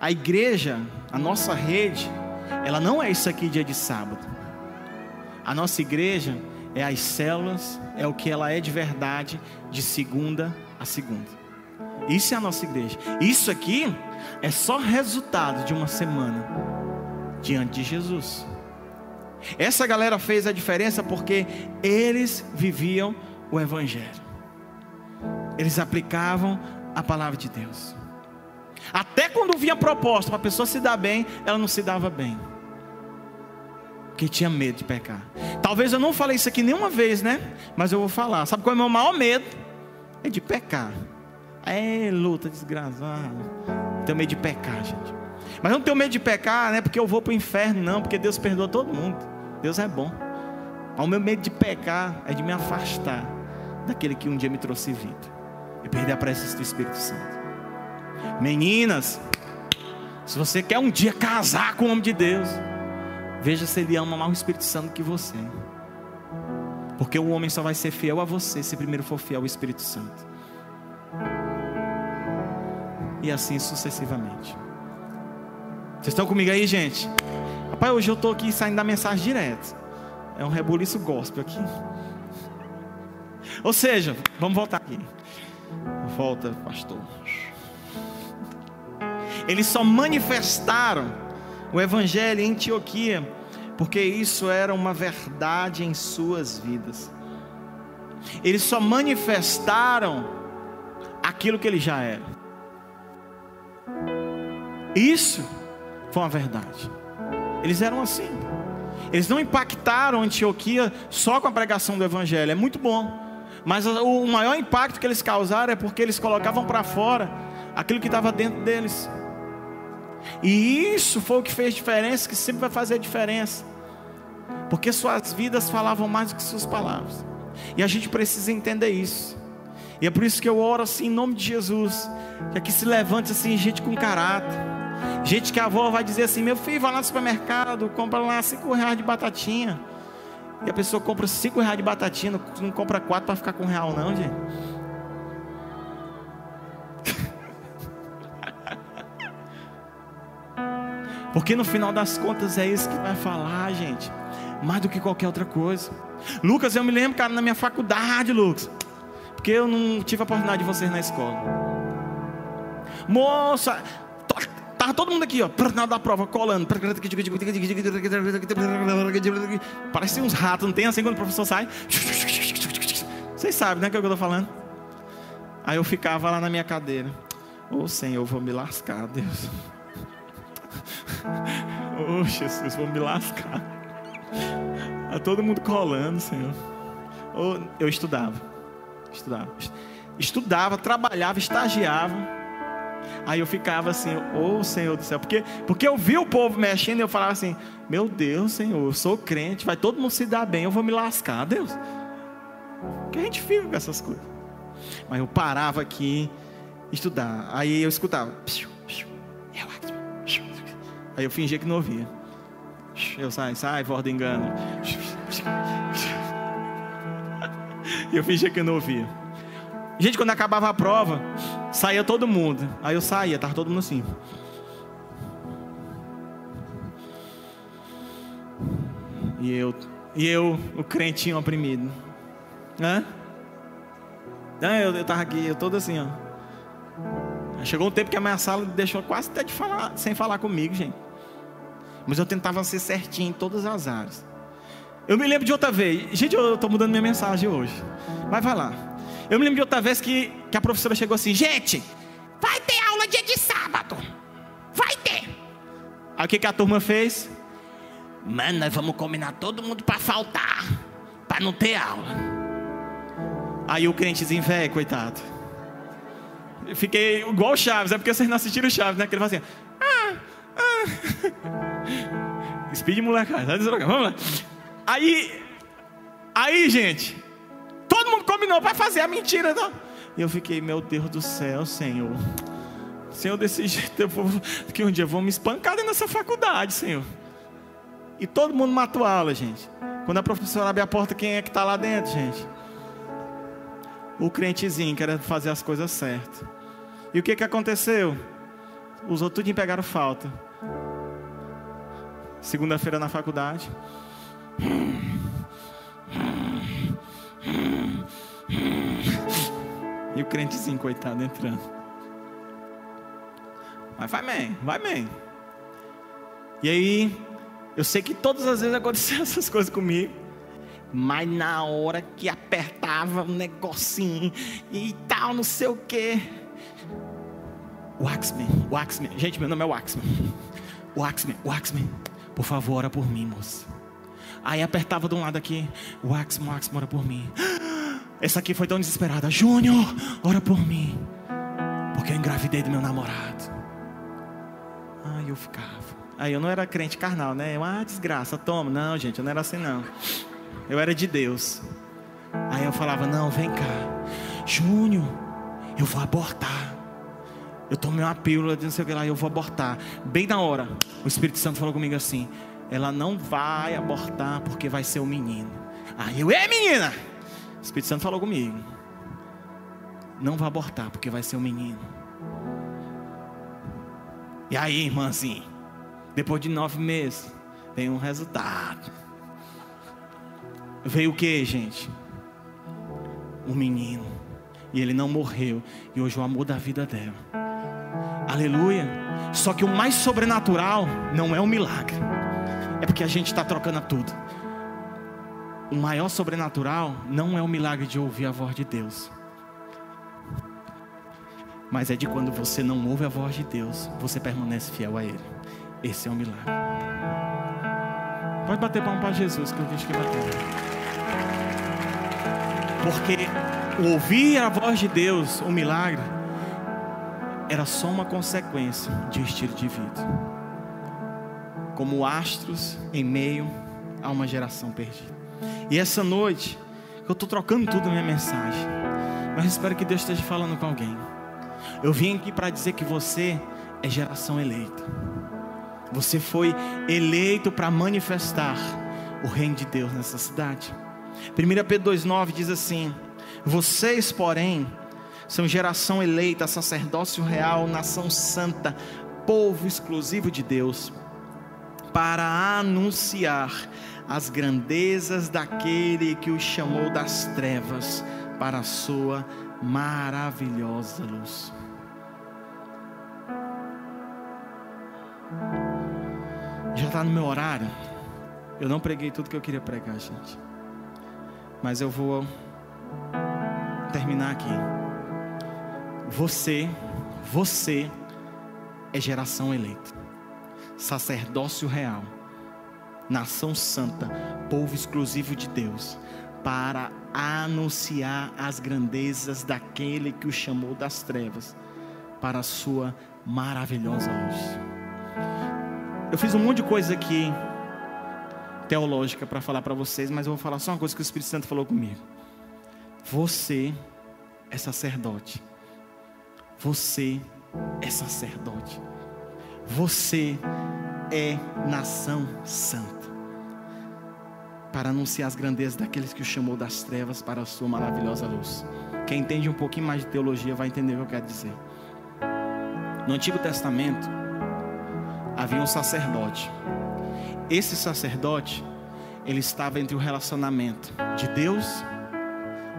a igreja, a nossa rede, ela não é isso aqui dia de sábado. A nossa igreja é as células, é o que ela é de verdade, de segunda a segunda. Isso é a nossa igreja. Isso aqui é só resultado de uma semana diante de Jesus. Essa galera fez a diferença porque eles viviam o Evangelho, eles aplicavam a palavra de Deus. Até quando vinha proposta para a pessoa se dar bem, ela não se dava bem porque tinha medo de pecar. Talvez eu não falei isso aqui nenhuma vez, né? Mas eu vou falar. Sabe qual é o meu maior medo? É de pecar. É luta desgraçada. Tenho medo de pecar, gente. Mas não tenho medo de pecar, né? Porque eu vou para o inferno, não. Porque Deus perdoa todo mundo. Deus é bom. Mas o meu medo de pecar é de me afastar daquele que um dia me trouxe vida. E perder a presença do Espírito Santo. Meninas, se você quer um dia casar com o homem de Deus, veja se ele ama mais o Espírito Santo que você. Porque o homem só vai ser fiel a você se primeiro for fiel ao Espírito Santo. E assim sucessivamente. Vocês estão comigo aí, gente? Rapaz, hoje eu estou aqui saindo da mensagem direto. É um rebuliço gospel aqui. Ou seja, vamos voltar aqui. Volta, pastor. Eles só manifestaram o evangelho em Antioquia porque isso era uma verdade em suas vidas. Eles só manifestaram aquilo que ele já era. Isso foi uma verdade. Eles eram assim. Eles não impactaram Antioquia só com a pregação do evangelho. É muito bom. Mas o maior impacto que eles causaram é porque eles colocavam para fora aquilo que estava dentro deles. E isso foi o que fez diferença, que sempre vai fazer diferença. Porque suas vidas falavam mais do que suas palavras. E a gente precisa entender isso. E é por isso que eu oro assim em nome de Jesus. Que aqui se levante assim, gente com caráter. Gente que a avó vai dizer assim: meu filho, vai lá no supermercado, compra lá cinco reais de batatinha. E a pessoa compra cinco reais de batatinha, não compra quatro para ficar com um real, não, gente. Porque no final das contas é isso que vai falar, gente. Mais do que qualquer outra coisa. Lucas, eu me lembro, cara, na minha faculdade, Lucas. Porque eu não tive a oportunidade de vocês na escola. Moça, Tava todo mundo aqui, ó, na da prova, colando. Parece uns ratos, não tem assim quando o professor sai? Vocês sabem, né, o que eu tô falando? Aí eu ficava lá na minha cadeira. Ô oh, Senhor, eu vou me lascar, Deus. Oh, Jesus, vou me lascar. Tá todo mundo colando, Senhor. Oh, eu estudava. Estudava. Estudava, trabalhava, estagiava. Aí eu ficava assim, oh, Senhor do céu, porque, porque eu vi o povo mexendo e eu falava assim, meu Deus, Senhor, eu sou crente, vai todo mundo se dar bem, eu vou me lascar, Deus. Que a gente fica com essas coisas. Mas eu parava aqui, estudar. Aí eu escutava. Aí eu fingia que não ouvia. Eu saio, sai, do engano. Eu fingia que não ouvia. Gente, quando acabava a prova, saía todo mundo. Aí eu saía, estava todo mundo assim. E eu, e eu, o crentinho oprimido. Hã? Eu, eu tava aqui, eu todo assim, ó. Chegou um tempo que a minha sala deixou quase até de falar, sem falar comigo, gente. Mas eu tentava ser certinho em todas as áreas. Eu me lembro de outra vez. Gente, eu estou mudando minha mensagem hoje. Mas vai lá. Eu me lembro de outra vez que, que a professora chegou assim: gente, vai ter aula dia de sábado. Vai ter. Aí o que, que a turma fez? Mano, nós vamos combinar todo mundo para faltar. Para não ter aula. Aí o crentezinho, velho, coitado. Eu fiquei igual o Chaves, é porque vocês não assistiram o Chaves, né? Que ele fala assim: ah, ah. Speed molecada, vamos lá. Aí, aí, gente, Todo mundo combinou para fazer a mentira. Não? E eu fiquei, meu Deus do céu, Senhor. Senhor, desse jeito, eu vou, que um dia vão me espancar dentro dessa faculdade, Senhor. E todo mundo matou a aula, gente. Quando a professora abre a porta, quem é que está lá dentro, gente? O crentezinho querendo fazer as coisas certas. E o que, que aconteceu? Os outros tudinho pegaram falta. Segunda-feira na faculdade. E o crentezinho, coitado, entrando. Mas vai bem, vai bem. E aí, eu sei que todas as vezes aconteciam essas coisas comigo. Mas na hora que apertava um negocinho e tal, não sei o que. Waxman, Waxman. Gente, meu nome é Waxman. Waxman, Waxman. Por favor, ora por mim, moça. Aí apertava de um lado aqui. Waxman, Waxman, ora por mim. Essa aqui foi tão desesperada. Júnior, ora por mim. Porque eu engravidei do meu namorado. Aí eu ficava. Aí eu não era crente carnal, né? Eu, ah, desgraça, toma. Não, gente, eu não era assim não. Eu era de Deus. Aí eu falava, não, vem cá. Júnior, eu vou abortar. Eu tomei uma pílula de não sei o que lá eu vou abortar. Bem na hora, o Espírito Santo falou comigo assim: ela não vai abortar porque vai ser o um menino. Aí eu, é menina! O Espírito Santo falou comigo: não vai abortar porque vai ser o um menino. E aí, irmãzinha, depois de nove meses, tem um resultado. Veio o que, gente? Um menino. E ele não morreu. E hoje o amor da vida dela. Aleluia. Só que o mais sobrenatural não é um milagre. É porque a gente está trocando tudo. O maior sobrenatural não é o milagre de ouvir a voz de Deus. Mas é de quando você não ouve a voz de Deus, você permanece fiel a Ele. Esse é o milagre. Pode bater palma para Jesus, que eu vejo que bateu. Porque ouvir a voz de Deus, o milagre, era só uma consequência de um estilo de vida. Como astros em meio a uma geração perdida. E essa noite, eu estou trocando tudo na minha mensagem. Mas espero que Deus esteja falando com alguém. Eu vim aqui para dizer que você é geração eleita. Você foi eleito para manifestar o reino de Deus nessa cidade. 1 Pedro 2,9 diz assim: Vocês, porém, são geração eleita, sacerdócio real, nação santa, povo exclusivo de Deus, para anunciar as grandezas daquele que os chamou das trevas para a sua maravilhosa luz. Já está no meu horário. Eu não preguei tudo que eu queria pregar, gente. Mas eu vou terminar aqui. Você, você é geração eleita, sacerdócio real, nação santa, povo exclusivo de Deus, para anunciar as grandezas daquele que o chamou das trevas para a sua maravilhosa luz. Eu fiz um monte de coisa aqui teológica para falar para vocês, mas eu vou falar só uma coisa que o Espírito Santo falou comigo. Você é sacerdote você é sacerdote. Você é nação santa. Para anunciar as grandezas daqueles que o chamou das trevas para a sua maravilhosa luz. Quem entende um pouquinho mais de teologia vai entender o que eu quero dizer. No Antigo Testamento havia um sacerdote. Esse sacerdote, ele estava entre o relacionamento de Deus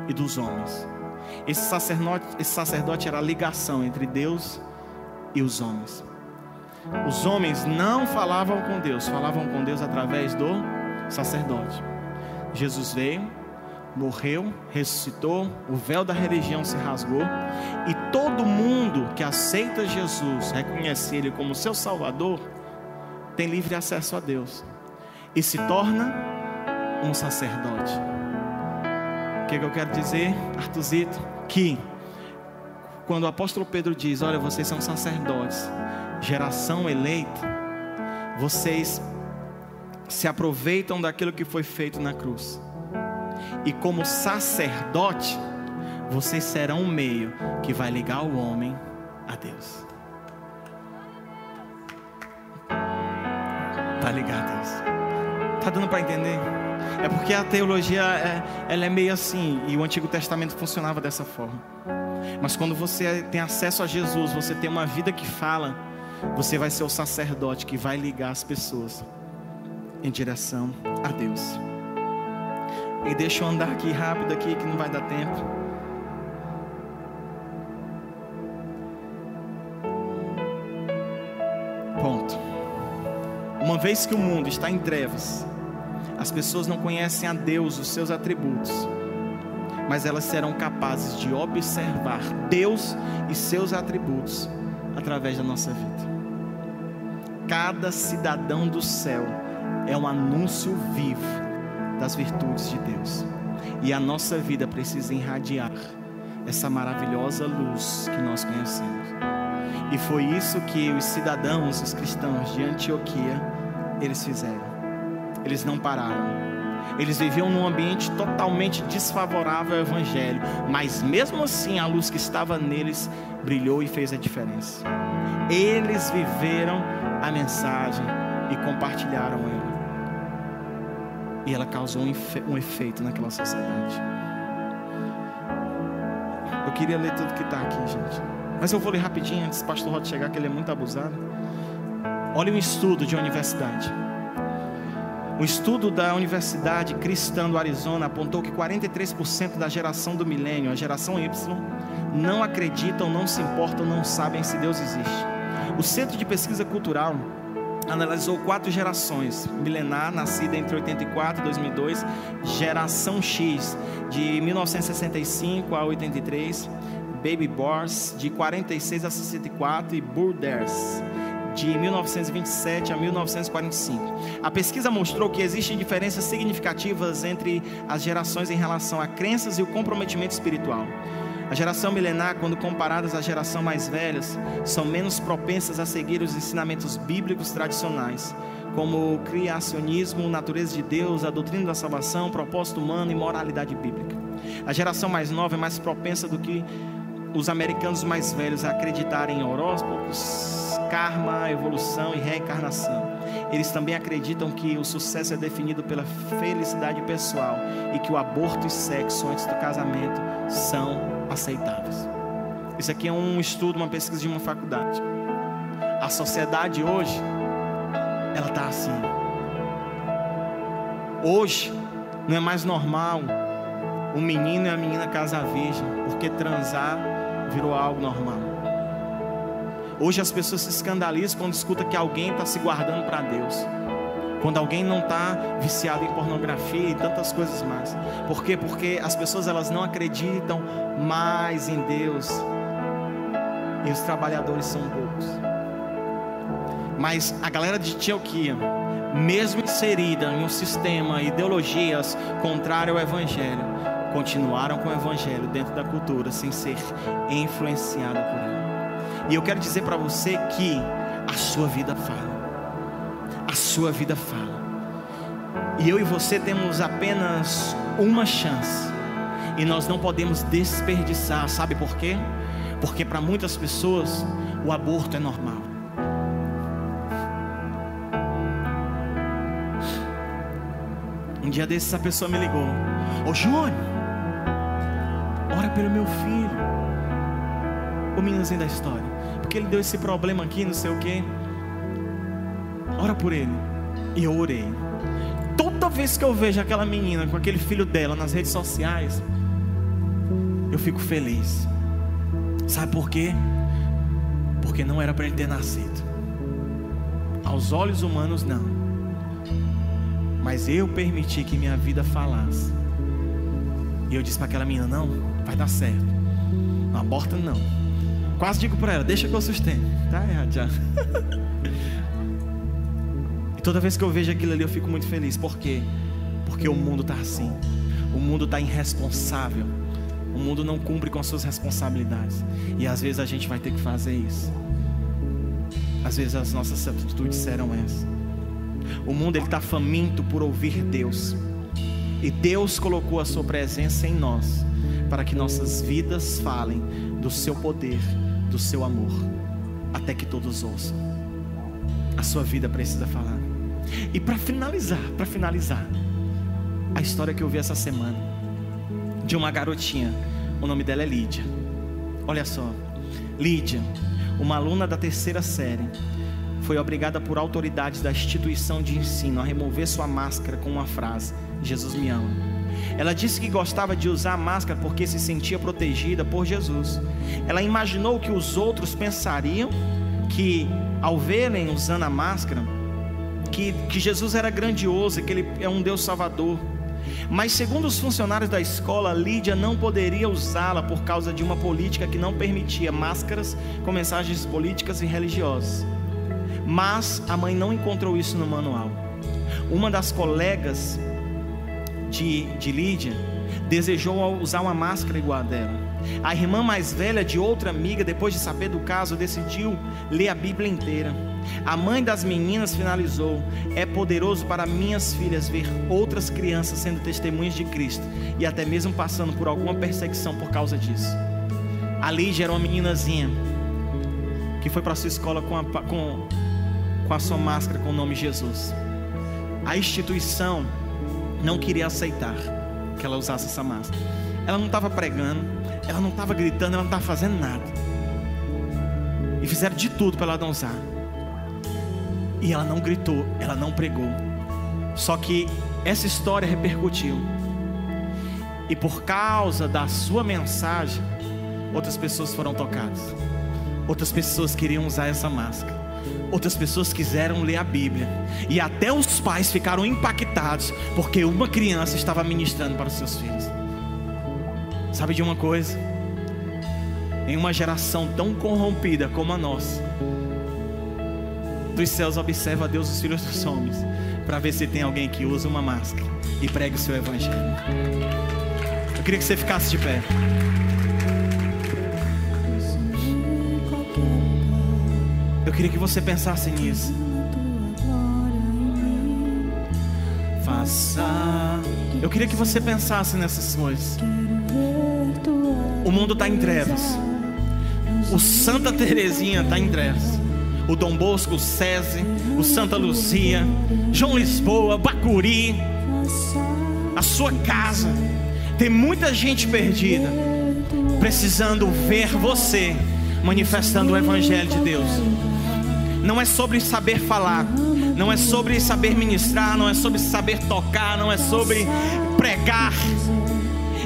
e dos homens. Esse sacerdote, esse sacerdote era a ligação entre Deus e os homens. Os homens não falavam com Deus, falavam com Deus através do sacerdote. Jesus veio, morreu, ressuscitou, o véu da religião se rasgou e todo mundo que aceita Jesus, reconhece Ele como seu Salvador, tem livre acesso a Deus e se torna um sacerdote. O que, que eu quero dizer, Artuzito? que quando o apóstolo Pedro diz: Olha, vocês são sacerdotes, geração eleita, vocês se aproveitam daquilo que foi feito na cruz, e como sacerdote, vocês serão um meio que vai ligar o homem a Deus. Está ligado a Deus? Está dando para entender? É porque a teologia é, ela é meio assim, e o Antigo Testamento funcionava dessa forma. Mas quando você tem acesso a Jesus, você tem uma vida que fala, você vai ser o sacerdote que vai ligar as pessoas em direção a Deus. E deixa eu andar aqui rápido aqui que não vai dar tempo. Ponto. Uma vez que o mundo está em trevas, as pessoas não conhecem a Deus, os seus atributos, mas elas serão capazes de observar Deus e seus atributos através da nossa vida. Cada cidadão do céu é um anúncio vivo das virtudes de Deus, e a nossa vida precisa irradiar essa maravilhosa luz que nós conhecemos. E foi isso que os cidadãos, os cristãos de Antioquia, eles fizeram eles não pararam. Eles viviam num ambiente totalmente desfavorável ao Evangelho, mas mesmo assim a luz que estava neles brilhou e fez a diferença. Eles viveram a mensagem e compartilharam ela. E ela causou um, efe efeito naquela sociedade. Eu queria ler tudo que está aqui, gente. Mas eu vou ler rapidinho antes do pastor Rod chegar, que ele é muito abusado. Olha um estudo de universidade. Um estudo da Universidade Cristã do Arizona apontou que 43% da geração do milênio, a geração Y, não acreditam, não se importam, não sabem se Deus existe. O Centro de Pesquisa Cultural analisou quatro gerações milenar, nascida entre 84 e 2002, geração X, de 1965 a 83, Baby Boys, de 46 a 64 e Burders, de 1927 a 1945. A pesquisa mostrou que existem diferenças significativas entre as gerações em relação a crenças e o comprometimento espiritual. A geração milenar, quando comparadas à geração mais velhas, são menos propensas a seguir os ensinamentos bíblicos tradicionais, como o criacionismo, natureza de Deus, a doutrina da salvação, propósito humano e moralidade bíblica. A geração mais nova é mais propensa do que os americanos mais velhos a acreditarem em horóscopos, karma, evolução e reencarnação. Eles também acreditam que o sucesso é definido pela felicidade pessoal e que o aborto e sexo antes do casamento são aceitáveis. Isso aqui é um estudo, uma pesquisa de uma faculdade. A sociedade hoje, ela está assim. Hoje, não é mais normal o menino e a menina casar virgem, porque transar virou algo normal. Hoje as pessoas se escandalizam quando escutam que alguém está se guardando para Deus. Quando alguém não está viciado em pornografia e tantas coisas mais. Por quê? Porque as pessoas elas não acreditam mais em Deus. E os trabalhadores são poucos. Mas a galera de Antioquia, mesmo inserida em um sistema, ideologias contrárias ao Evangelho, continuaram com o Evangelho dentro da cultura, sem ser influenciada por ela. E eu quero dizer para você que a sua vida fala a sua vida fala. E eu e você temos apenas uma chance. E nós não podemos desperdiçar, sabe por quê? Porque para muitas pessoas o aborto é normal. Um dia desses a pessoa me ligou: Ô Júnior, ora pelo meu filho. O meninozinho da história. Porque ele deu esse problema aqui, não sei o quê ora por ele. E eu orei. Toda vez que eu vejo aquela menina com aquele filho dela nas redes sociais, eu fico feliz. Sabe por quê? Porque não era para ele ter nascido. Aos olhos humanos, não. Mas eu permiti que minha vida falasse. E eu disse para aquela menina: não, vai dar certo. Não aborta, não. Quase digo para ela: deixa que eu sustento. Tá errado já. Toda vez que eu vejo aquilo ali, eu fico muito feliz. Por quê? Porque o mundo está assim. O mundo está irresponsável. O mundo não cumpre com as suas responsabilidades. E às vezes a gente vai ter que fazer isso. Às vezes as nossas atitudes serão essas. O mundo está faminto por ouvir Deus. E Deus colocou a sua presença em nós para que nossas vidas falem do seu poder, do seu amor, até que todos ouçam. A sua vida precisa falar. E para finalizar, para finalizar, a história que eu vi essa semana de uma garotinha, o nome dela é Lídia. Olha só, Lídia, uma aluna da terceira série, foi obrigada por autoridades da instituição de ensino a remover sua máscara com uma frase: Jesus me ama. Ela disse que gostava de usar a máscara porque se sentia protegida por Jesus. Ela imaginou que os outros pensariam que, ao verem usando a máscara, que, que Jesus era grandioso que ele é um Deus salvador. Mas, segundo os funcionários da escola, Lídia não poderia usá-la por causa de uma política que não permitia máscaras com mensagens políticas e religiosas. Mas a mãe não encontrou isso no manual. Uma das colegas de, de Lídia desejou usar uma máscara igual a dela. A irmã mais velha de outra amiga, depois de saber do caso, decidiu ler a Bíblia inteira. A mãe das meninas finalizou: É poderoso para minhas filhas ver outras crianças sendo testemunhas de Cristo e até mesmo passando por alguma perseguição por causa disso. A Lígia era uma meninazinha que foi para sua escola com a, com, com a sua máscara com o nome Jesus. A instituição não queria aceitar que ela usasse essa máscara. Ela não estava pregando, ela não estava gritando, ela não estava fazendo nada. E fizeram de tudo para ela não usar. E ela não gritou, ela não pregou. Só que essa história repercutiu. E por causa da sua mensagem, outras pessoas foram tocadas. Outras pessoas queriam usar essa máscara. Outras pessoas quiseram ler a Bíblia. E até os pais ficaram impactados porque uma criança estava ministrando para os seus filhos. Sabe de uma coisa? Em uma geração tão corrompida como a nossa, dos céus observa Deus os filhos dos homens, para ver se tem alguém que usa uma máscara e pregue o seu evangelho. Eu queria que você ficasse de pé. Eu queria que você pensasse nisso. Faça. Eu queria que você pensasse nessas coisas. O mundo está em trevas. O Santa Terezinha está em trevas. O Dom Bosco, o SESI, o Santa Luzia, João Lisboa, Bacuri, a sua casa. Tem muita gente perdida, precisando ver você manifestando o Evangelho de Deus não é sobre saber falar, não é sobre saber ministrar, não é sobre saber tocar, não é sobre pregar,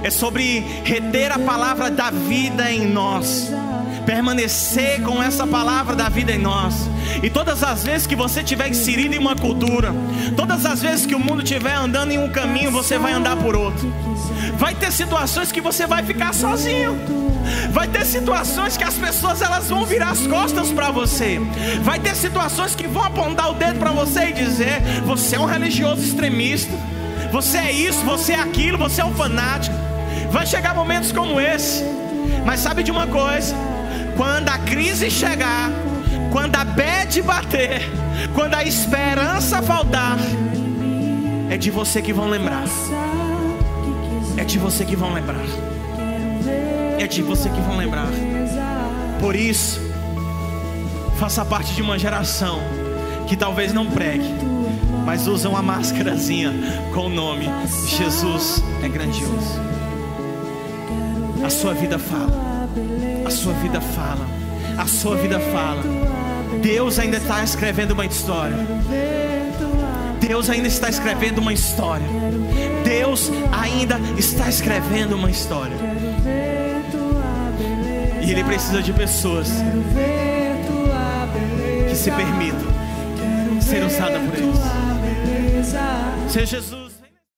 é sobre reter a palavra da vida em nós, permanecer com essa palavra da vida em nós. E todas as vezes que você tiver inserido em uma cultura, todas as vezes que o mundo estiver andando em um caminho, você vai andar por outro. Vai ter situações que você vai ficar sozinho. Vai ter situações que as pessoas elas vão virar as costas para você. Vai ter situações que vão apontar o dedo para você e dizer: você é um religioso extremista. Você é isso, você é aquilo, você é um fanático. Vai chegar momentos como esse. Mas sabe de uma coisa? Quando a crise chegar, quando a bed bater, quando a esperança faltar, é de você que vão lembrar. É de você que vão lembrar. É de você que vão lembrar. Por isso, faça parte de uma geração que talvez não pregue, mas usa uma máscarazinha com o nome Jesus é grandioso. A sua vida fala. A sua vida fala. A sua vida fala. Deus ainda está escrevendo uma história. Deus ainda está escrevendo uma história. Deus ainda está escrevendo uma história. E Ele precisa de pessoas que se permitam ser usadas por Ele. Seja Jesus.